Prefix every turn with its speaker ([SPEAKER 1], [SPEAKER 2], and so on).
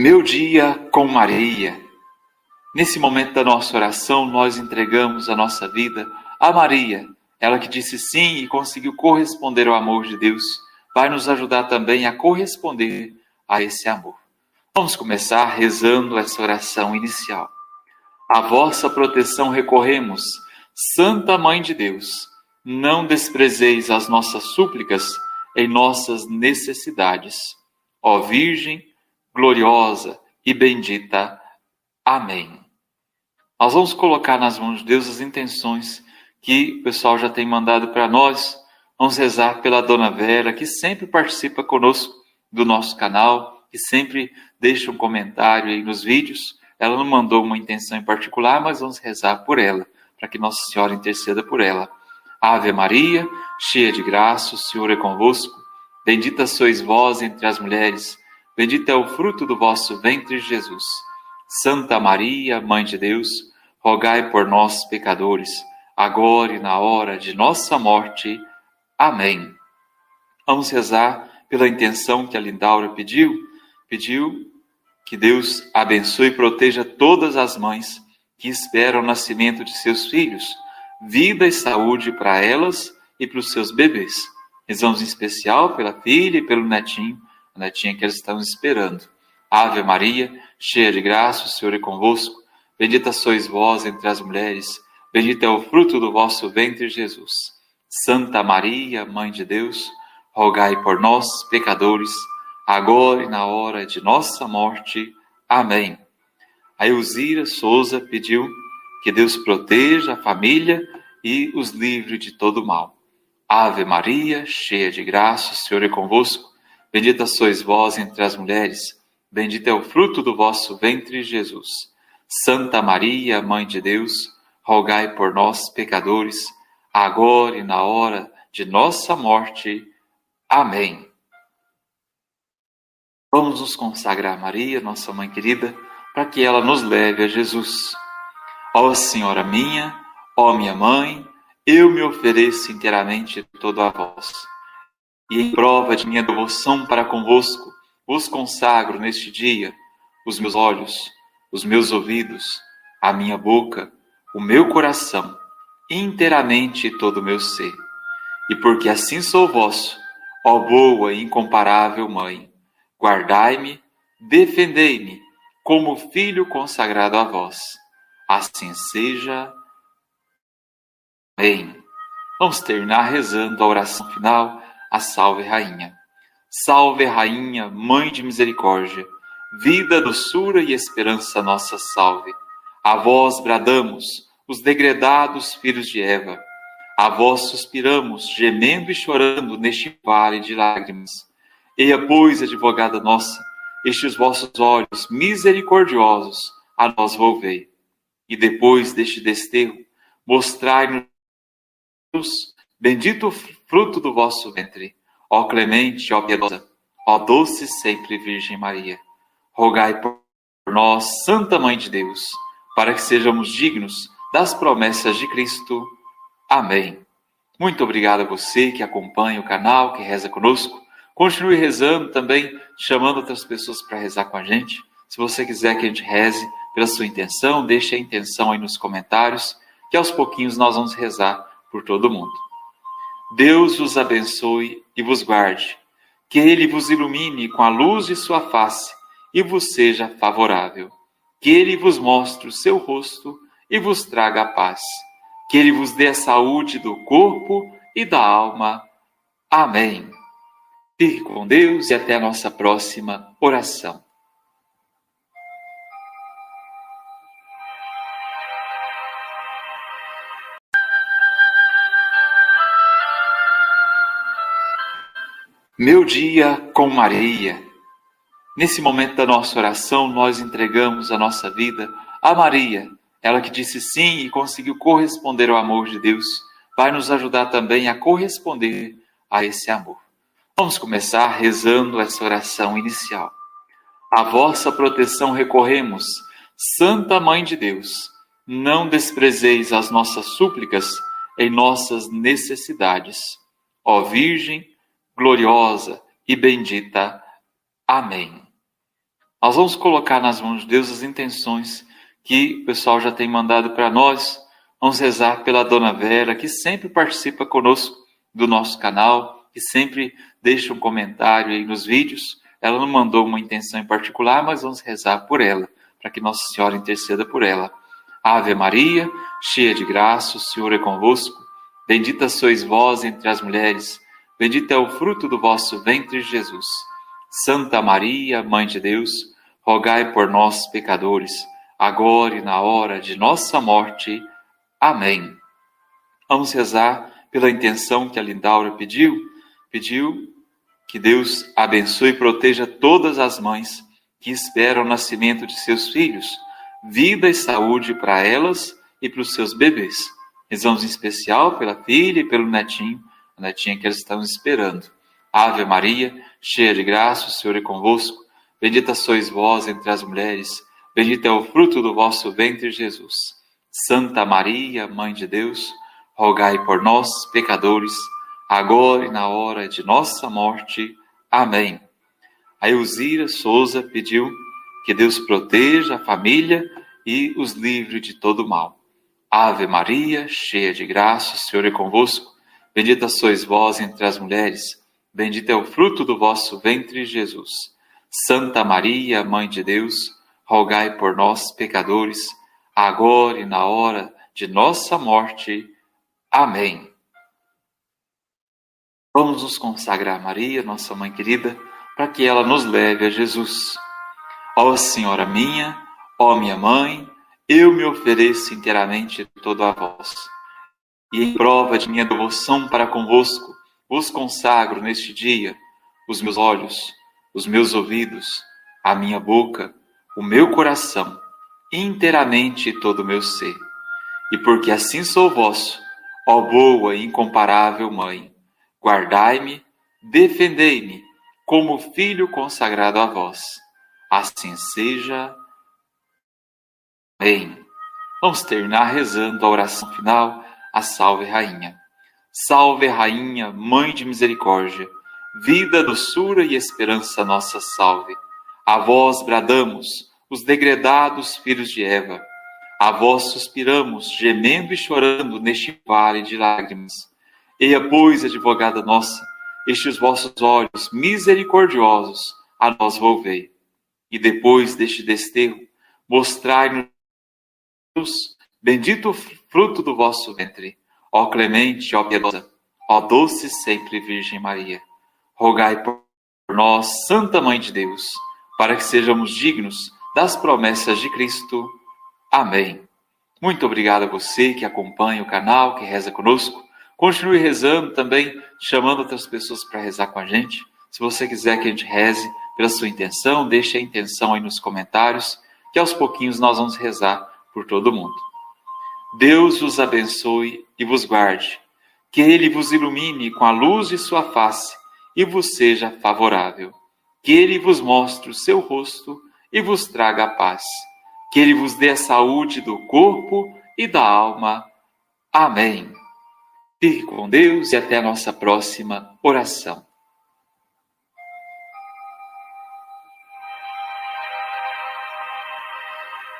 [SPEAKER 1] Meu dia com Maria. Nesse momento da nossa oração, nós entregamos a nossa vida a Maria, ela que disse sim e conseguiu corresponder ao amor de Deus, vai nos ajudar também a corresponder a esse amor. Vamos começar rezando essa oração inicial. A vossa proteção recorremos, Santa Mãe de Deus. Não desprezeis as nossas súplicas em nossas necessidades. Ó Virgem gloriosa e bendita. Amém. Nós vamos colocar nas mãos de Deus as intenções que o pessoal já tem mandado para nós. Vamos rezar pela Dona Vera, que sempre participa conosco do nosso canal, que sempre deixa um comentário aí nos vídeos. Ela não mandou uma intenção em particular, mas vamos rezar por ela, para que Nossa Senhora interceda por ela. Ave Maria, cheia de graça, o Senhor é convosco. Bendita sois vós entre as mulheres, bendito é o fruto do vosso ventre, Jesus. Santa Maria, Mãe de Deus, rogai por nós, pecadores, agora e na hora de nossa morte. Amém. Vamos rezar pela intenção que a Lindaura pediu. Pediu que Deus abençoe e proteja todas as mães que esperam o nascimento de seus filhos, vida e saúde para elas e para os seus bebês. Rezamos em especial pela filha e pelo netinho, a netinha que eles estão esperando. Ave Maria, cheia de graça, o Senhor é convosco. Bendita sois vós entre as mulheres, bendito é o fruto do vosso ventre, Jesus. Santa Maria, Mãe de Deus, rogai por nós, pecadores, agora e na hora de nossa morte. Amém. A Elzira Souza pediu que Deus proteja a família e os livre de todo mal. Ave Maria, cheia de graça, o Senhor é convosco. Bendita sois vós entre as mulheres, bendito é o fruto do vosso ventre, Jesus. Santa Maria, Mãe de Deus, rogai por nós, pecadores, agora e na hora de nossa morte. Amém. Vamos nos consagrar a Maria, nossa mãe querida, para que ela nos leve a Jesus. Ó Senhora minha, ó minha mãe, eu me ofereço inteiramente todo a vós. E em prova de minha devoção para convosco, vos consagro neste dia os meus olhos, os meus ouvidos, a minha boca, o meu coração, inteiramente todo o meu ser. E porque assim sou vosso, ó boa e incomparável Mãe, Guardai-me, defendei-me, como filho consagrado a vós. Assim seja. Amém. Vamos terminar rezando a oração final, a Salve Rainha. Salve Rainha, Mãe de Misericórdia, vida, doçura e esperança nossa salve. A vós bradamos, os degredados filhos de Eva. A vós suspiramos, gemendo e chorando neste vale de lágrimas. Eia, pois, advogada nossa, estes vossos olhos misericordiosos a nós volvei. E depois deste desterro, mostrai-nos bendito fruto do vosso ventre. Ó clemente, ó piedosa, ó doce sempre Virgem Maria. Rogai por nós, Santa Mãe de Deus, para que sejamos dignos das promessas de Cristo. Amém. Muito obrigado a você que acompanha o canal, que reza conosco. Continue rezando também, chamando outras pessoas para rezar com a gente. Se você quiser que a gente reze pela sua intenção, deixe a intenção aí nos comentários, que aos pouquinhos nós vamos rezar por todo mundo. Deus os abençoe e vos guarde. Que Ele vos ilumine com a luz de sua face e vos seja favorável. Que Ele vos mostre o seu rosto e vos traga a paz. Que Ele vos dê a saúde do corpo e da alma. Amém. Fique com Deus e até a nossa próxima oração. Meu dia com Maria. Nesse momento da nossa oração, nós entregamos a nossa vida a Maria, ela que disse sim e conseguiu corresponder ao amor de Deus, vai nos ajudar também a corresponder a esse amor. Vamos começar rezando essa oração inicial. A vossa proteção recorremos, Santa Mãe de Deus. Não desprezeis as nossas súplicas em nossas necessidades. Ó Virgem gloriosa e bendita. Amém. Nós vamos colocar nas mãos de Deus as intenções que o pessoal já tem mandado para nós. Vamos rezar pela Dona Vera, que sempre participa conosco do nosso canal, que sempre deixa um comentário aí nos vídeos. Ela não mandou uma intenção em particular, mas vamos rezar por ela, para que Nossa Senhora interceda por ela. Ave Maria, cheia de graça, o Senhor é convosco. Bendita sois vós entre as mulheres, bendito é o fruto do vosso ventre, Jesus. Santa Maria, Mãe de Deus, rogai por nós, pecadores, agora e na hora de nossa morte. Amém. Vamos rezar pela intenção que a Lindaura pediu. Pediu que Deus abençoe e proteja todas as mães que esperam o nascimento de seus filhos, vida e saúde para elas e para os seus bebês. Rezamos em especial pela filha e pelo netinho, a netinha que eles estão esperando. Ave Maria, cheia de graça, o Senhor é convosco. Bendita sois vós entre as mulheres, bendito é o fruto do vosso ventre, Jesus. Santa Maria, Mãe de Deus, rogai por nós, pecadores, agora e na hora de nossa morte. Amém. A Elzira Souza pediu que Deus proteja a família e os livre de todo mal. Ave Maria, cheia de graça, o Senhor é convosco. Bendita sois vós entre as mulheres, bendito é o fruto do vosso ventre, Jesus. Santa Maria, Mãe de Deus, rogai por nós, pecadores, agora e na hora de nossa morte. Amém. Vamos nos consagrar a Maria, nossa mãe querida, para que ela nos leve a Jesus. Ó Senhora minha, ó minha mãe, eu me ofereço inteiramente todo a vós. E em prova de minha devoção para convosco, vos consagro neste dia os meus olhos, os meus ouvidos, a minha boca, o meu coração, inteiramente todo o meu ser. E porque assim sou vosso, ó boa e incomparável Mãe, guardai-me, defendei-me, como filho consagrado a vós. Assim seja. Amém. Vamos terminar rezando a oração final, a Salve Rainha. Salve Rainha, Mãe de Misericórdia, vida, doçura e esperança nossa salve. A vós bradamos, os degredados filhos de Eva. A vós suspiramos, gemendo e chorando neste vale de lágrimas. Eia, pois, advogada nossa, estes vossos olhos misericordiosos a nós volvei. E depois deste desterro, mostrai-nos bendito fruto do vosso ventre. Ó clemente, ó piedosa, ó doce sempre Virgem Maria, rogai por nós, Santa Mãe de Deus, para que sejamos dignos das promessas de Cristo. Amém. Muito obrigado a você que acompanha o canal, que reza conosco. Continue rezando também, chamando outras pessoas para rezar com a gente. Se você quiser que a gente reze pela sua intenção, deixe a intenção aí nos comentários, que aos pouquinhos nós vamos rezar por todo mundo. Deus vos abençoe e vos guarde. Que ele vos ilumine com a luz de sua face e vos seja favorável. Que ele vos mostre o seu rosto e vos traga a paz. Que ele vos dê a saúde do corpo e da alma. Amém. Fique com Deus e até a nossa próxima oração.